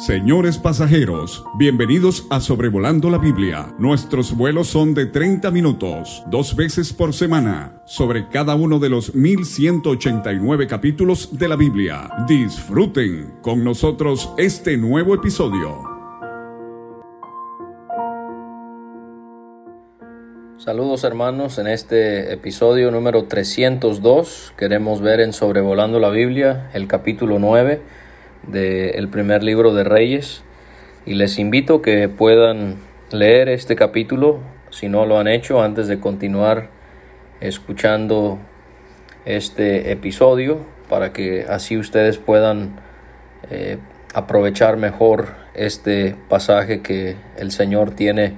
Señores pasajeros, bienvenidos a Sobrevolando la Biblia. Nuestros vuelos son de 30 minutos, dos veces por semana, sobre cada uno de los 1189 capítulos de la Biblia. Disfruten con nosotros este nuevo episodio. Saludos hermanos, en este episodio número 302 queremos ver en Sobrevolando la Biblia el capítulo 9 del primer libro de Reyes y les invito que puedan leer este capítulo si no lo han hecho antes de continuar escuchando este episodio para que así ustedes puedan eh, aprovechar mejor este pasaje que el Señor tiene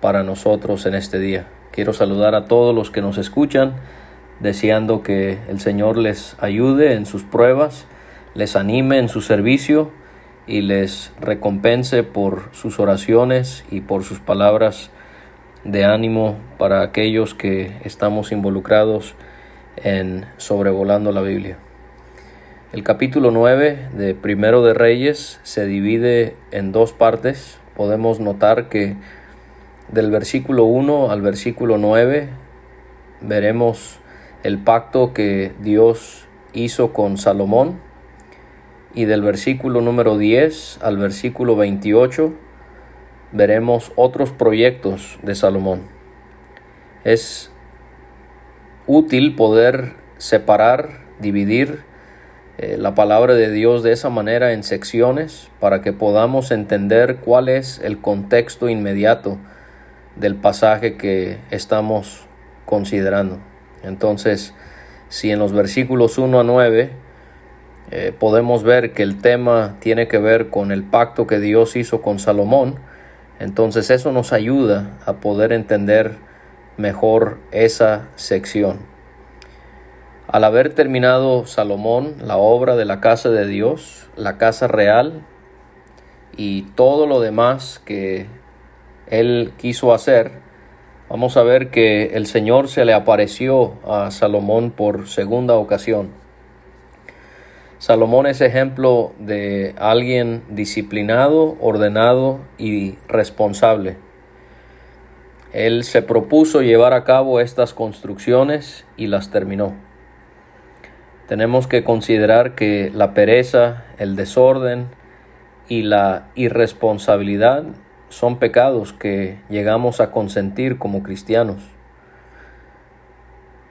para nosotros en este día. Quiero saludar a todos los que nos escuchan, deseando que el Señor les ayude en sus pruebas les anime en su servicio y les recompense por sus oraciones y por sus palabras de ánimo para aquellos que estamos involucrados en sobrevolando la Biblia. El capítulo 9 de Primero de Reyes se divide en dos partes. Podemos notar que del versículo 1 al versículo 9 veremos el pacto que Dios hizo con Salomón y del versículo número 10 al versículo 28 veremos otros proyectos de Salomón. Es útil poder separar, dividir eh, la palabra de Dios de esa manera en secciones para que podamos entender cuál es el contexto inmediato del pasaje que estamos considerando. Entonces, si en los versículos 1 a 9 eh, podemos ver que el tema tiene que ver con el pacto que Dios hizo con Salomón, entonces eso nos ayuda a poder entender mejor esa sección. Al haber terminado Salomón la obra de la casa de Dios, la casa real y todo lo demás que él quiso hacer, vamos a ver que el Señor se le apareció a Salomón por segunda ocasión. Salomón es ejemplo de alguien disciplinado, ordenado y responsable. Él se propuso llevar a cabo estas construcciones y las terminó. Tenemos que considerar que la pereza, el desorden y la irresponsabilidad son pecados que llegamos a consentir como cristianos.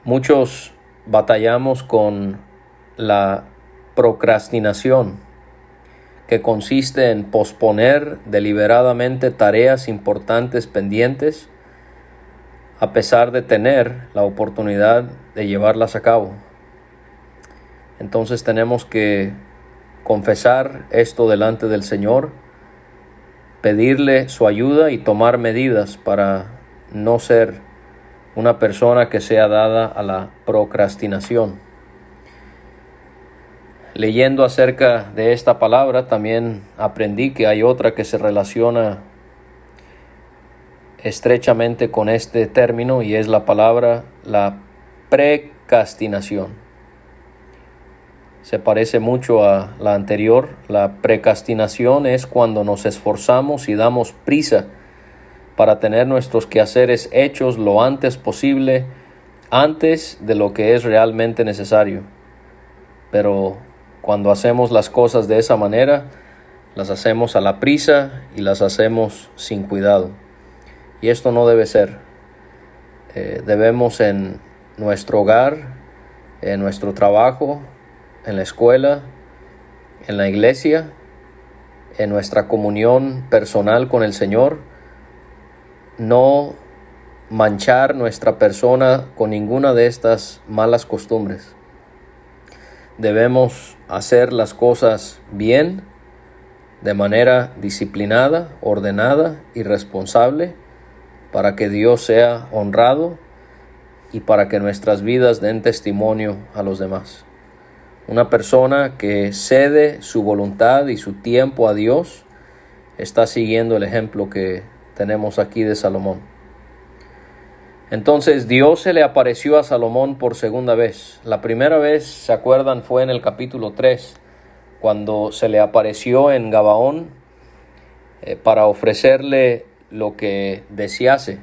Muchos batallamos con la procrastinación, que consiste en posponer deliberadamente tareas importantes pendientes a pesar de tener la oportunidad de llevarlas a cabo. Entonces tenemos que confesar esto delante del Señor, pedirle su ayuda y tomar medidas para no ser una persona que sea dada a la procrastinación. Leyendo acerca de esta palabra también aprendí que hay otra que se relaciona estrechamente con este término y es la palabra la precastinación. Se parece mucho a la anterior. La precastinación es cuando nos esforzamos y damos prisa para tener nuestros quehaceres hechos lo antes posible, antes de lo que es realmente necesario. Pero cuando hacemos las cosas de esa manera, las hacemos a la prisa y las hacemos sin cuidado. Y esto no debe ser. Eh, debemos en nuestro hogar, en nuestro trabajo, en la escuela, en la iglesia, en nuestra comunión personal con el Señor, no manchar nuestra persona con ninguna de estas malas costumbres. Debemos hacer las cosas bien, de manera disciplinada, ordenada y responsable, para que Dios sea honrado y para que nuestras vidas den testimonio a los demás. Una persona que cede su voluntad y su tiempo a Dios está siguiendo el ejemplo que tenemos aquí de Salomón. Entonces Dios se le apareció a Salomón por segunda vez. La primera vez, ¿se acuerdan? Fue en el capítulo 3, cuando se le apareció en Gabaón eh, para ofrecerle lo que desease.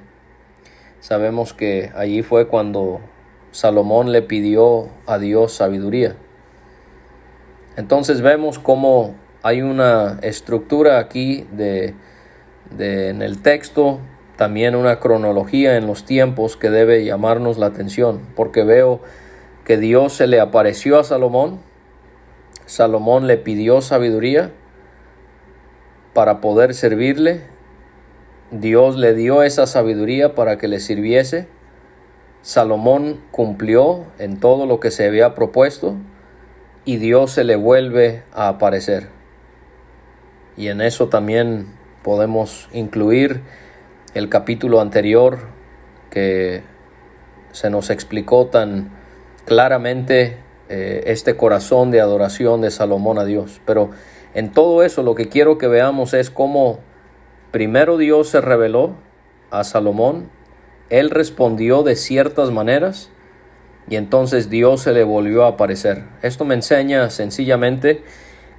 Sabemos que allí fue cuando Salomón le pidió a Dios sabiduría. Entonces vemos cómo hay una estructura aquí de, en el texto, también una cronología en los tiempos que debe llamarnos la atención, porque veo que Dios se le apareció a Salomón, Salomón le pidió sabiduría para poder servirle, Dios le dio esa sabiduría para que le sirviese, Salomón cumplió en todo lo que se había propuesto y Dios se le vuelve a aparecer. Y en eso también podemos incluir el capítulo anterior que se nos explicó tan claramente eh, este corazón de adoración de Salomón a Dios. Pero en todo eso lo que quiero que veamos es cómo primero Dios se reveló a Salomón, él respondió de ciertas maneras y entonces Dios se le volvió a aparecer. Esto me enseña sencillamente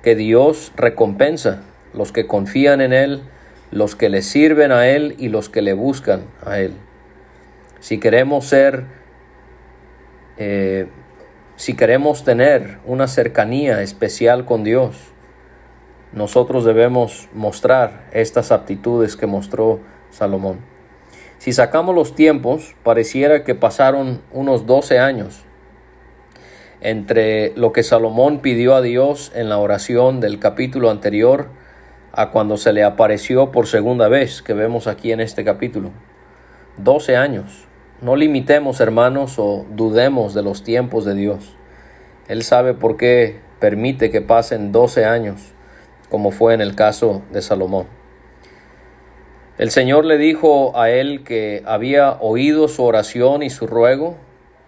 que Dios recompensa los que confían en Él, los que le sirven a Él y los que le buscan a Él. Si queremos ser, eh, si queremos tener una cercanía especial con Dios, nosotros debemos mostrar estas aptitudes que mostró Salomón. Si sacamos los tiempos, pareciera que pasaron unos 12 años entre lo que Salomón pidió a Dios en la oración del capítulo anterior a cuando se le apareció por segunda vez que vemos aquí en este capítulo. 12 años. No limitemos, hermanos, o dudemos de los tiempos de Dios. Él sabe por qué permite que pasen 12 años, como fue en el caso de Salomón. El Señor le dijo a él que había oído su oración y su ruego,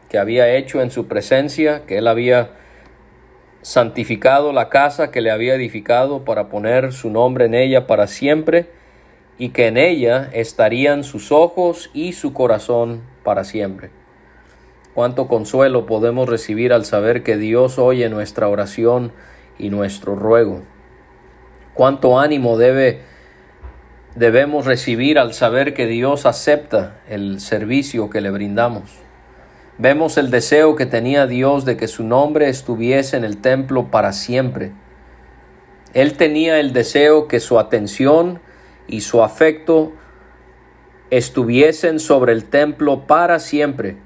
que había hecho en su presencia, que él había santificado la casa que le había edificado para poner su nombre en ella para siempre, y que en ella estarían sus ojos y su corazón para siempre. Cuánto consuelo podemos recibir al saber que Dios oye nuestra oración y nuestro ruego. Cuánto ánimo debe debemos recibir al saber que Dios acepta el servicio que le brindamos. Vemos el deseo que tenía Dios de que su nombre estuviese en el templo para siempre. Él tenía el deseo que su atención y su afecto estuviesen sobre el templo para siempre.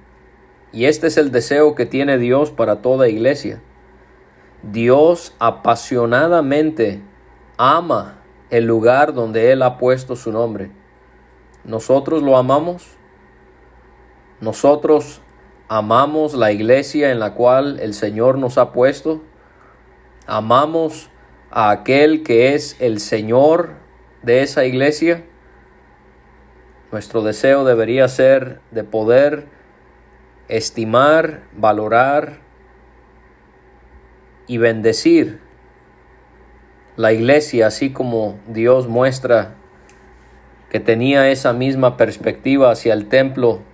Y este es el deseo que tiene Dios para toda iglesia. Dios apasionadamente ama el lugar donde Él ha puesto su nombre. Nosotros lo amamos. Nosotros amamos la iglesia en la cual el Señor nos ha puesto, amamos a aquel que es el Señor de esa iglesia, nuestro deseo debería ser de poder estimar, valorar y bendecir la iglesia así como Dios muestra que tenía esa misma perspectiva hacia el templo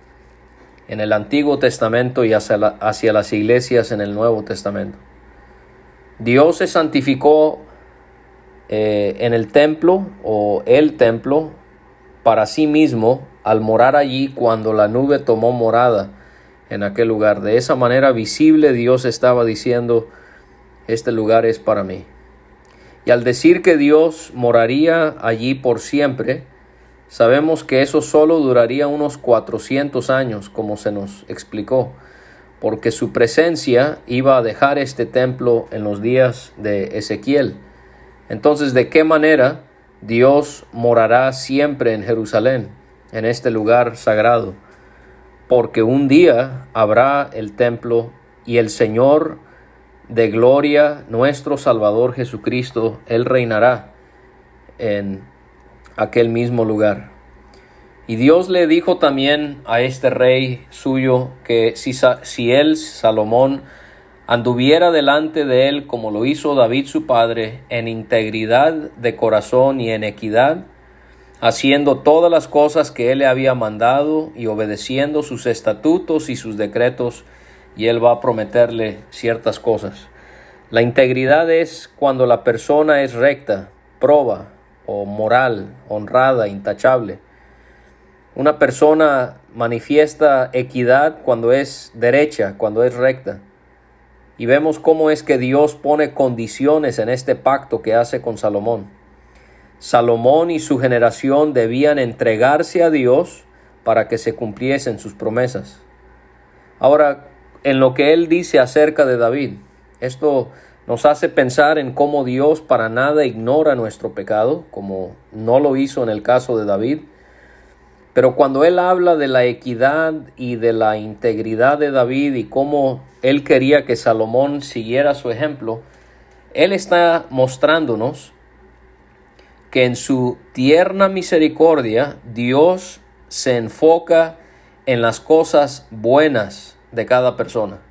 en el Antiguo Testamento y hacia, las iglesias en el Nuevo Testamento. Dios se santificó eh, en el templo o el templo para sí mismo al morar allí cuando la nube tomó morada en aquel lugar. De esa manera visible Dios estaba diciendo, este lugar es para mí. Y al decir que Dios moraría allí por siempre, Sabemos que eso solo duraría unos 400 años, como se nos explicó, porque su presencia iba a dejar este templo en los días de Ezequiel. Entonces, ¿de qué manera Dios morará siempre en Jerusalén, en este lugar sagrado? Porque un día habrá el templo y el Señor de gloria, nuestro Salvador Jesucristo, Él reinará en aquel mismo lugar. Y Dios le dijo también a este rey suyo que si, si él, Salomón, anduviera delante de él como lo hizo David su padre, en integridad de corazón y en equidad, haciendo todas las cosas que él le había mandado y obedeciendo sus estatutos y sus decretos, y él va a prometerle ciertas cosas. La integridad es cuando la persona es recta, proba, o moral, honrada, intachable. Una persona manifiesta equidad cuando es derecha, cuando es recta. Y vemos cómo es que Dios pone condiciones en este pacto que hace con Salomón. Salomón y su generación debían entregarse a Dios para que se cumpliesen sus promesas. Ahora, en lo que él dice acerca de David, esto nos hace pensar en cómo Dios para nada ignora nuestro pecado, como no lo hizo en el caso de David. Pero cuando él habla de la equidad y de la integridad de David y cómo él quería que Salomón siguiera su ejemplo, él está mostrándonos que en su tierna misericordia Dios se enfoca en las cosas buenas de cada persona.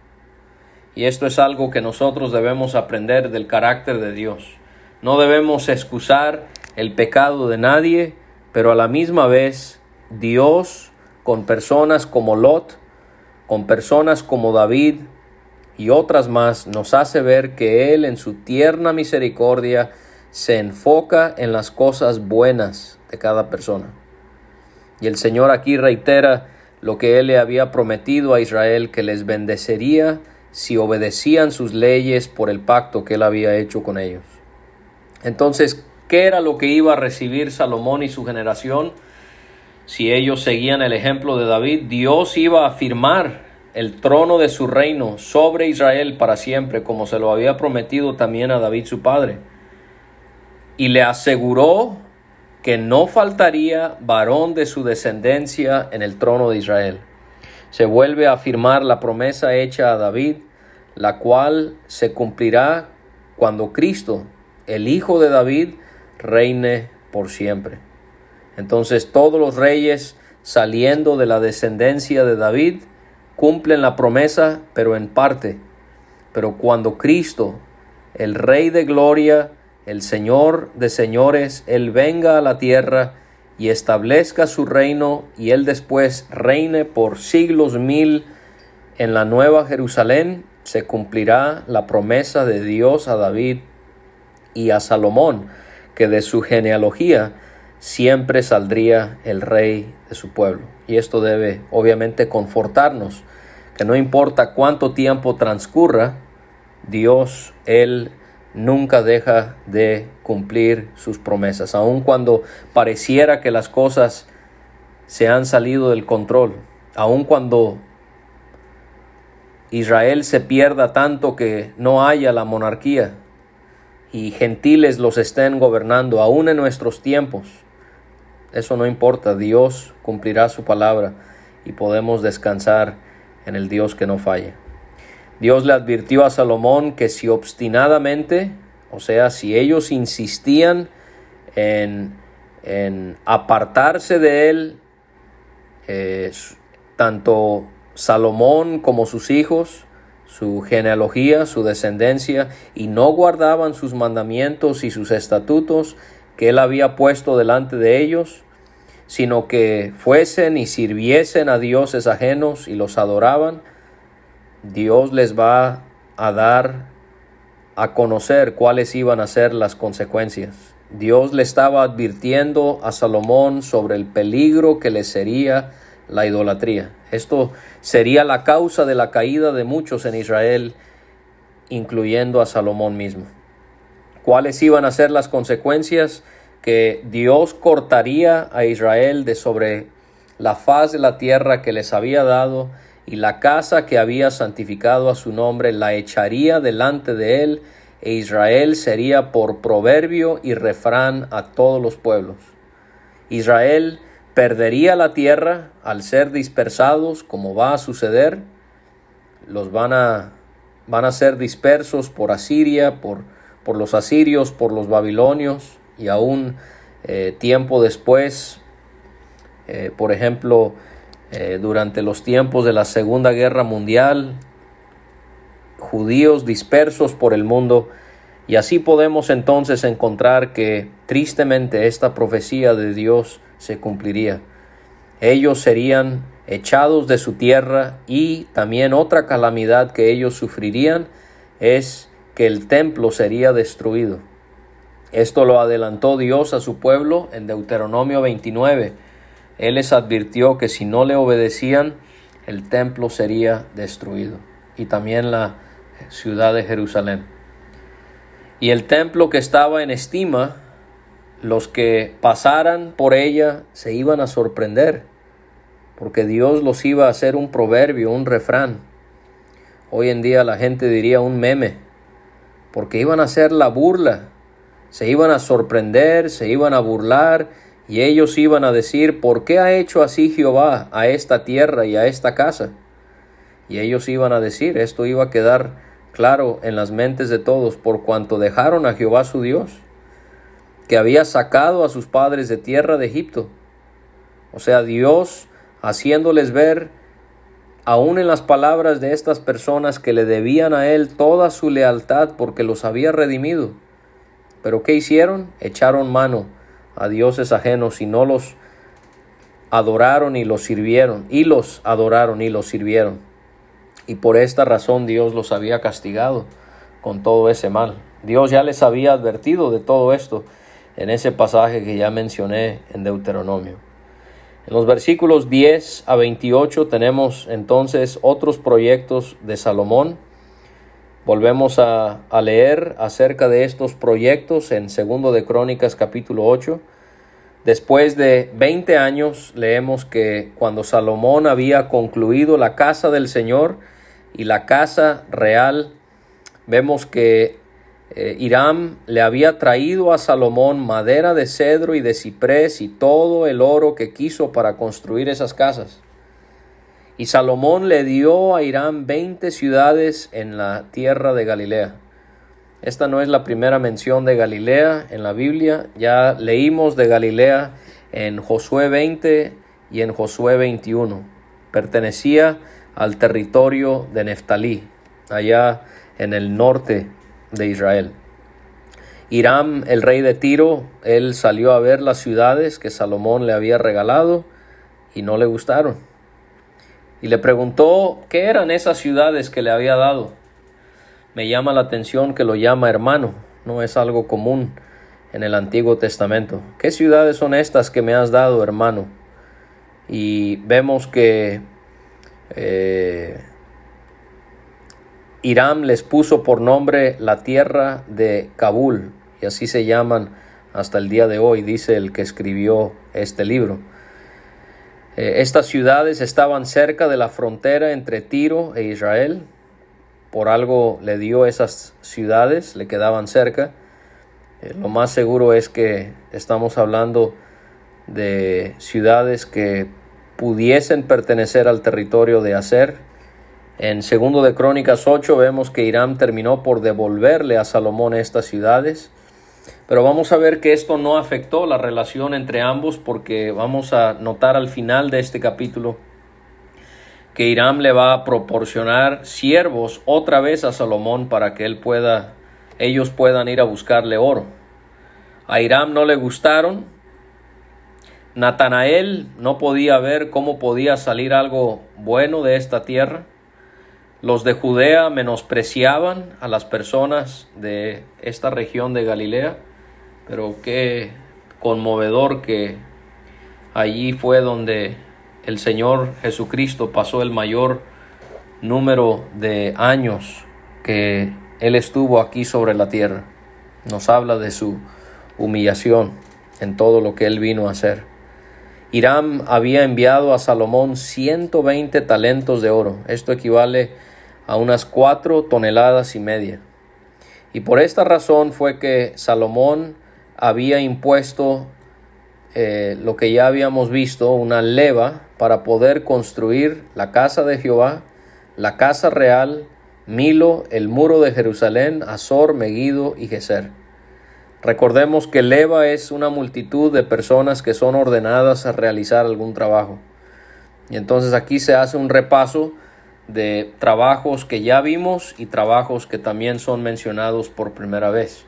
Y esto es algo que nosotros debemos aprender del carácter de Dios. No debemos excusar el pecado de nadie, pero a la misma vez Dios con personas como Lot, con personas como David y otras más nos hace ver que Él en su tierna misericordia se enfoca en las cosas buenas de cada persona. Y el Señor aquí reitera lo que Él le había prometido a Israel, que les bendecería si obedecían sus leyes por el pacto que Él había hecho con ellos. Entonces, ¿qué era lo que iba a recibir Salomón y su generación? Si ellos seguían el ejemplo de David, Dios iba a firmar el trono de su reino sobre Israel para siempre, como se lo había prometido también a David su padre y le aseguró que no faltaría varón de su descendencia en el trono de Israel. Se vuelve a afirmar la promesa hecha a David, la cual se cumplirá cuando Cristo, el Hijo de David, reine por siempre. Entonces todos los reyes saliendo de la descendencia de David cumplen la promesa, pero en parte. Pero cuando Cristo, el Rey de Gloria, el Señor de señores, Él venga a la tierra y establezca su reino y Él después reine por siglos mil en la nueva Jerusalén, se cumplirá la promesa de Dios a David y a Salomón, que de su genealogía siempre saldría el rey de su pueblo. Y esto debe obviamente confortarnos, que no importa cuánto tiempo transcurra, Dios, Él nunca deja de cumplir sus promesas, aun cuando pareciera que las cosas se han salido del control, aun cuando Israel se pierda tanto que no haya la monarquía y gentiles los estén gobernando, aún en nuestros tiempos. Eso no importa, Dios cumplirá su palabra y podemos descansar en el Dios que no falla. Dios le advirtió a Salomón que si obstinadamente, o sea, si ellos insistían en, apartarse de él, eh, tanto Salomón como sus hijos, su genealogía, su descendencia, y no guardaban sus mandamientos y sus estatutos que él había puesto delante de ellos, sino que fuesen y sirviesen a dioses ajenos y los adoraban, Dios les va a dar a conocer cuáles iban a ser las consecuencias. Dios le estaba advirtiendo a Salomón sobre el peligro que le sería la idolatría. Esto sería la causa de la caída de muchos en Israel, incluyendo a Salomón mismo. ¿Cuáles iban a ser las consecuencias? Que Dios cortaría a Israel de sobre la faz de la tierra que les había dado y la casa que había santificado a su nombre la echaría delante de él, e Israel sería por proverbio y refrán a todos los pueblos. Israel perdería la tierra al ser dispersados, como va a suceder. Los van a, van a ser dispersos por Asiria, por, por los asirios, por los babilonios, y aún eh, tiempo después, eh, por ejemplo, eh, durante los tiempos de la Segunda Guerra Mundial, judíos dispersos por el mundo, y así podemos entonces encontrar que tristemente esta profecía de Dios se cumpliría. Ellos serían echados de su tierra y también otra calamidad que ellos sufrirían es que el templo sería destruido. Esto lo adelantó Dios a su pueblo en Deuteronomio 29. Él les advirtió que si no le obedecían, el templo sería destruido y también la ciudad de Jerusalén. Y el templo que estaba en estima, los que pasaran por ella se iban a sorprender, porque Dios los iba a hacer un proverbio, un refrán. Hoy en día la gente diría un meme, porque iban a hacer la burla, se iban a sorprender, se iban a burlar, y ellos iban a decir, ¿por qué ha hecho así Jehová a esta tierra y a esta casa? Y ellos iban a decir, esto iba a quedar claro en las mentes de todos, por cuanto dejaron a Jehová su Dios, que había sacado a sus padres de tierra de Egipto. O sea, Dios haciéndoles ver, aún en las palabras de estas personas que le debían a Él toda su lealtad porque los había redimido. Pero ¿qué hicieron? Echaron mano a dioses ajenos y no los adoraron y los sirvieron, y los adoraron y los sirvieron. Y por esta razón Dios los había castigado con todo ese mal. Dios ya les había advertido de todo esto en ese pasaje que ya mencioné en Deuteronomio. En los versículos 10 a 28 tenemos entonces otros proyectos de Salomón. Volvemos a, a, leer acerca de estos proyectos en Segundo de Crónicas capítulo 8. Después de 20 años leemos que cuando Salomón había concluido la casa del Señor y la casa real, vemos que eh, Hiram le había traído a Salomón madera de cedro y de ciprés y todo el oro que quiso para construir esas casas. Y Salomón le dio a Hiram veinte ciudades en la tierra de Galilea. Esta no es la primera mención de Galilea en la Biblia. Ya leímos de Galilea en Josué 20 y en Josué 21. Pertenecía al territorio de Neftalí, allá en el norte de Israel. Hiram, el rey de Tiro, él salió a ver las ciudades que Salomón le había regalado y no le gustaron. Y le preguntó qué eran esas ciudades que le había dado. Me llama la atención que lo llama hermano, no es algo común en el Antiguo Testamento. ¿Qué ciudades son estas que me has dado, hermano? Y vemos que eh, Hiram les puso por nombre la tierra de Kabul, y así se llaman hasta el día de hoy, dice el que escribió este libro. Eh, estas ciudades estaban cerca de la frontera entre Tiro e Israel. Por algo le dio esas ciudades, le quedaban cerca. Eh, lo más seguro es que estamos hablando de ciudades que pudiesen pertenecer al territorio de Aser. En segundo de Crónicas 8 vemos que Irán terminó por devolverle a Salomón estas ciudades. Pero vamos a ver que esto no afectó la relación entre ambos porque vamos a notar al final de este capítulo que Irán le va a proporcionar siervos otra vez a Salomón para que él pueda ellos puedan ir a buscarle oro. A Irán no le gustaron. Natanael no podía ver cómo podía salir algo bueno de esta tierra. Los de Judea menospreciaban a las personas de esta región de Galilea pero qué conmovedor que allí fue donde el Señor Jesucristo pasó el mayor número de años que Él estuvo aquí sobre la tierra. Nos habla de su humillación en todo lo que Él vino a hacer. Hiram había enviado a Salomón 120 talentos de oro. Esto equivale a unas cuatro toneladas y media. Y por esta razón fue que Salomón había impuesto eh, lo que ya habíamos visto, una leva para poder construir la casa de Jehová, la casa real, Milo, el muro de Jerusalén, Azor, Megido y Geser. Recordemos que leva es una multitud de personas que son ordenadas a realizar algún trabajo. Y entonces aquí se hace un repaso de trabajos que ya vimos y trabajos que también son mencionados por primera vez.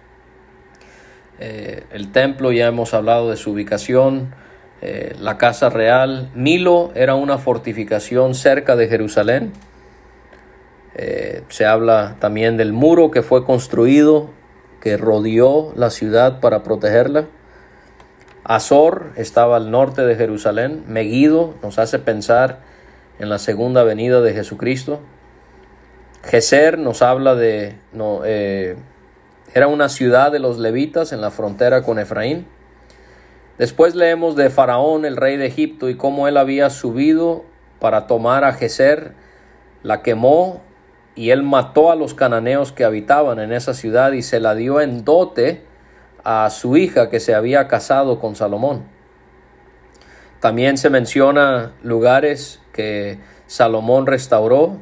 Eh, el templo, ya hemos hablado de su ubicación, eh, la casa real. Milo era una fortificación cerca de Jerusalén. Eh, se habla también del muro que fue construido que rodeó la ciudad para protegerla. Azor estaba al norte de Jerusalén. Megiddo nos hace pensar en la segunda venida de Jesucristo. Geser nos habla de... No, eh, era una ciudad de los levitas en la frontera con Efraín. Después leemos de Faraón, el rey de Egipto, y cómo él había subido para tomar a Geser, la quemó y él mató a los cananeos que habitaban en esa ciudad y se la dio en dote a su hija que se había casado con Salomón. También se menciona lugares que Salomón restauró,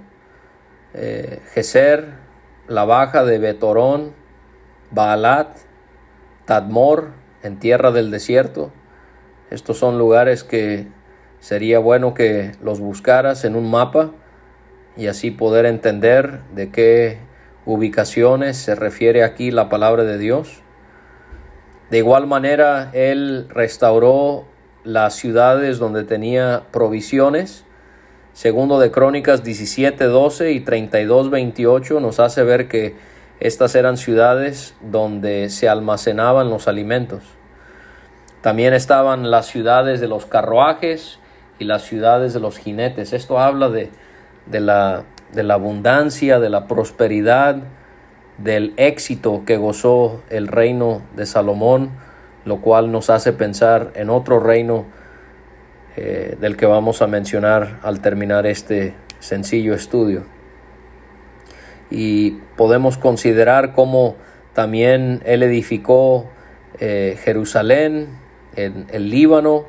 eh, Geser, la baja de Betorón, Baalat, Tadmor, en tierra del desierto. Estos son lugares que sería bueno que los buscaras en un mapa y así poder entender de qué ubicaciones se refiere aquí la palabra de Dios. De igual manera, Él restauró las ciudades donde tenía provisiones. Segundo de Crónicas 17, 12 y 32, 28 nos hace ver que estas eran ciudades donde se almacenaban los alimentos. También estaban las ciudades de los carruajes y las ciudades de los jinetes. Esto habla de, de, la, de la abundancia, de la prosperidad, del éxito que gozó el reino de Salomón, lo cual nos hace pensar en otro reino eh, del que vamos a mencionar al terminar este sencillo estudio y podemos considerar cómo también él edificó eh, Jerusalén, en el Líbano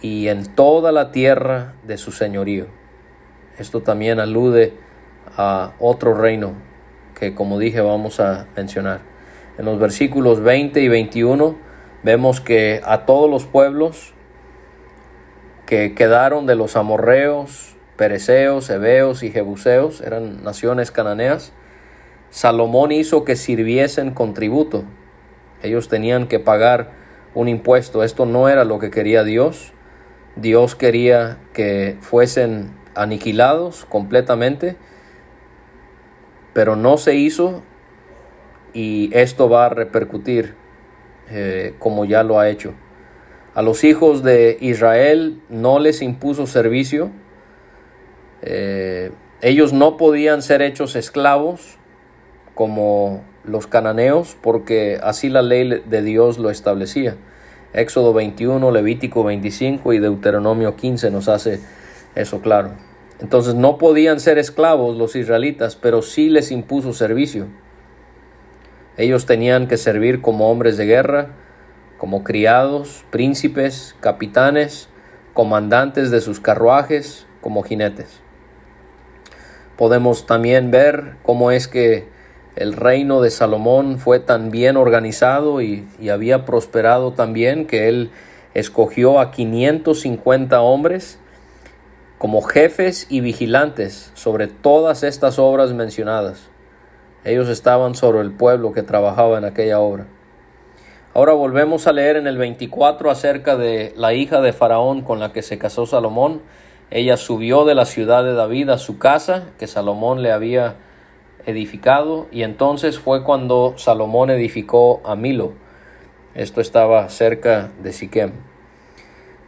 y en toda la tierra de su señorío. Esto también alude a otro reino que como dije vamos a mencionar. En los versículos 20 y 21 vemos que a todos los pueblos que quedaron de los amorreos, Pereceos, Heveos y Jebuseos eran naciones cananeas. Salomón hizo que sirviesen con tributo. Ellos tenían que pagar un impuesto. Esto no era lo que quería Dios. Dios quería que fuesen aniquilados completamente, pero no se hizo y esto va a repercutir eh, como ya lo ha hecho. A los hijos de Israel no les impuso servicio, eh, ellos no podían ser hechos esclavos como los cananeos porque así la ley de Dios lo establecía. Éxodo 21, Levítico 25 y Deuteronomio 15 nos hace eso claro. Entonces no podían ser esclavos los israelitas, pero sí les impuso servicio. Ellos tenían que servir como hombres de guerra, como criados, príncipes, capitanes, comandantes de sus carruajes, como jinetes podemos también ver cómo es que el reino de Salomón fue tan bien organizado y, había prosperado tan bien que él escogió a 550 hombres como jefes y vigilantes sobre todas estas obras mencionadas. Ellos estaban sobre el pueblo que trabajaba en aquella obra. Ahora volvemos a leer en el 24 acerca de la hija de Faraón con la que se casó Salomón ella subió de la ciudad de David a su casa que Salomón le había edificado y entonces fue cuando Salomón edificó a Milo. Esto estaba cerca de Siquem.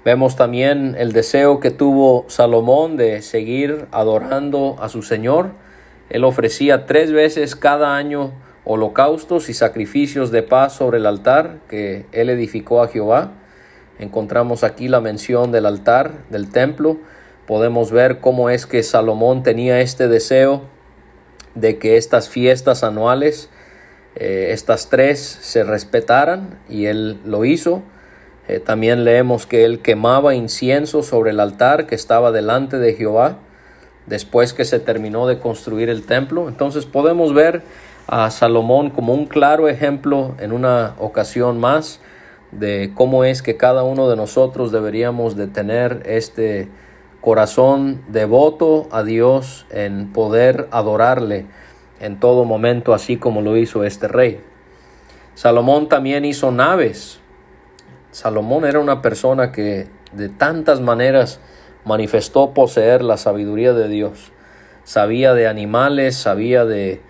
Vemos también el deseo que tuvo Salomón de seguir adorando a su Señor. Él ofrecía tres veces cada año holocaustos y sacrificios de paz sobre el altar que él edificó a Jehová. Encontramos aquí la mención del altar del templo podemos ver cómo es que Salomón tenía este deseo de que estas fiestas anuales, eh, estas tres, se respetaran y él lo hizo. Eh, también leemos que él quemaba incienso sobre el altar que estaba delante de Jehová después que se terminó de construir el templo. Entonces podemos ver a Salomón como un claro ejemplo en una ocasión más de cómo es que cada uno de nosotros deberíamos de tener este corazón devoto a Dios en poder adorarle en todo momento, así como lo hizo este rey. Salomón también hizo naves. Salomón era una persona que de tantas maneras manifestó poseer la sabiduría de Dios. Sabía de animales, sabía de,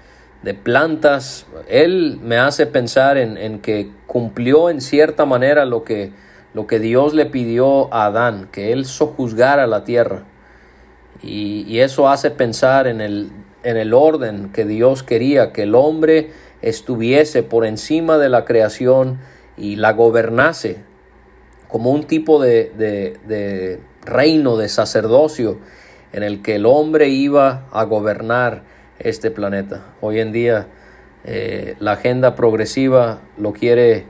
de plantas. Él me hace pensar en, que cumplió en cierta manera lo que, lo que Dios le pidió a Adán, que él sojuzgara la tierra. Y, y eso hace pensar en el, en el orden que Dios quería, que el hombre estuviese por encima de la creación y la gobernase como un tipo de, de reino, de sacerdocio en el que el hombre iba a gobernar este planeta. Hoy en día eh, la agenda progresiva lo quiere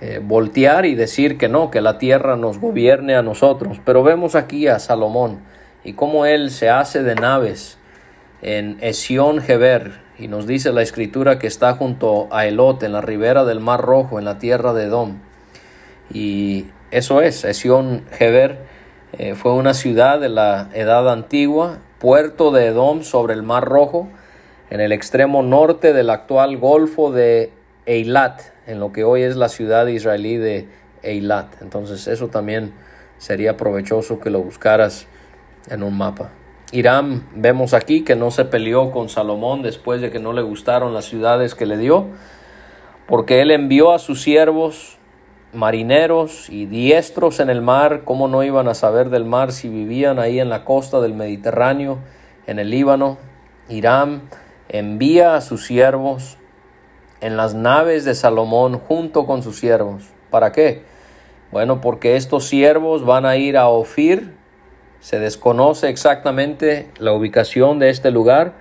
eh, voltear y decir que no, que la tierra nos gobierne a nosotros. Pero vemos aquí a Salomón y cómo él se hace de naves en Esión Geber. Y nos dice la escritura que está junto a Elot, en la ribera del Mar Rojo, en la tierra de Edom. Y eso es, Esión Geber eh, fue una ciudad de la Edad Antigua, puerto de Edom sobre el Mar Rojo, en el extremo norte del actual Golfo de Eilat, en lo que hoy es la ciudad israelí de Eilat. Entonces eso también sería provechoso que lo buscaras en un mapa. Irán, vemos aquí que no se peleó con Salomón después de que no le gustaron las ciudades que le dio, porque él envió a sus siervos marineros y diestros en el mar, ¿cómo no iban a saber del mar si vivían ahí en la costa del Mediterráneo, en el Líbano? Irán envía a sus siervos en las naves de Salomón junto con sus siervos. ¿Para qué? Bueno, porque estos siervos van a ir a Ofir. Se desconoce exactamente la ubicación de este lugar.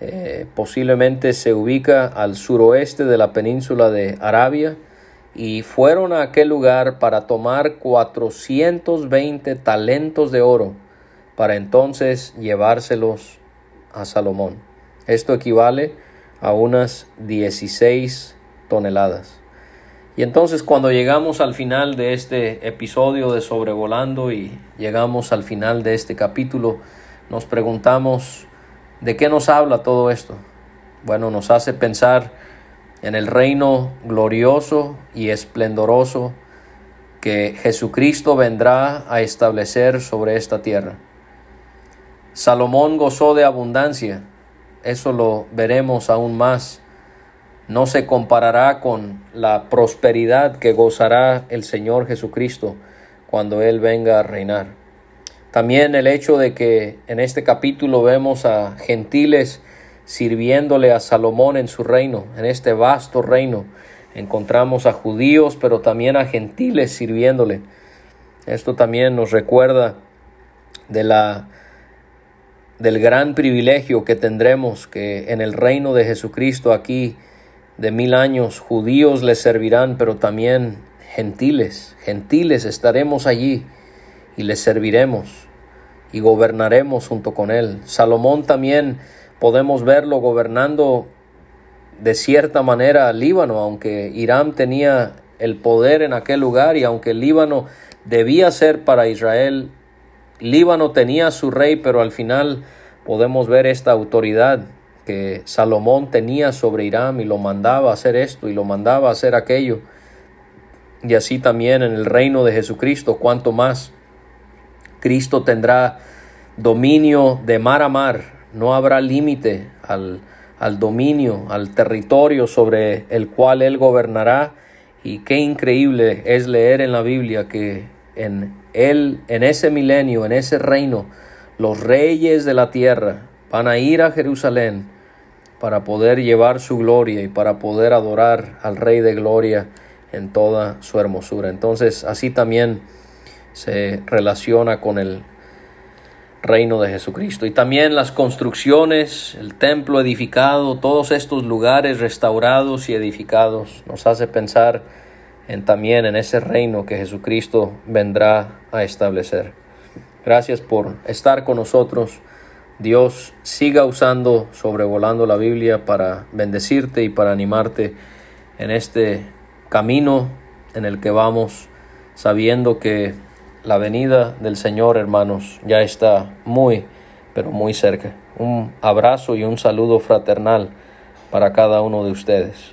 Eh, posiblemente se ubica al suroeste de la península de Arabia y fueron a aquel lugar para tomar 420 talentos de oro para entonces llevárselos a Salomón. Esto equivale a unas 16 toneladas. Y entonces cuando llegamos al final de este episodio de Sobrevolando y llegamos al final de este capítulo, nos preguntamos, ¿de qué nos habla todo esto? Bueno, nos hace pensar en el reino glorioso y esplendoroso que Jesucristo vendrá a establecer sobre esta tierra. Salomón gozó de abundancia, eso lo veremos aún más. No se comparará con la prosperidad que gozará el Señor Jesucristo cuando Él venga a reinar. También el hecho de que en este capítulo vemos a gentiles sirviéndole a Salomón en su reino, en este vasto reino. Encontramos a judíos, pero también a gentiles sirviéndole. Esto también nos recuerda de la del gran privilegio que tendremos que en el reino de Jesucristo aquí de mil años judíos le servirán, pero también gentiles, gentiles estaremos allí y les serviremos y gobernaremos junto con él. Salomón también podemos verlo gobernando de cierta manera al Líbano, aunque Irán tenía el poder en aquel lugar y aunque el Líbano debía ser para Israel, Líbano tenía su rey, pero al final podemos ver esta autoridad que Salomón tenía sobre Irán y lo mandaba a hacer esto y lo mandaba a hacer aquello. Y así también en el reino de Jesucristo, cuanto más Cristo tendrá dominio de mar a mar, no habrá límite al, al dominio, al territorio sobre el cual Él gobernará. Y qué increíble es leer en la Biblia que en él, en ese milenio, en ese reino, los reyes de la tierra van a ir a Jerusalén para poder llevar su gloria y para poder adorar al Rey de Gloria en toda su hermosura. Entonces, así también se relaciona con el reino de Jesucristo. Y también las construcciones, el templo edificado, todos estos lugares restaurados y edificados nos hace pensar en también en ese reino que Jesucristo vendrá a establecer. Gracias por estar con nosotros. Dios siga usando, sobrevolando la Biblia para bendecirte y para animarte en este camino en el que vamos, sabiendo que la venida del Señor, hermanos, ya está muy, pero muy cerca. Un abrazo y un saludo fraternal para cada uno de ustedes.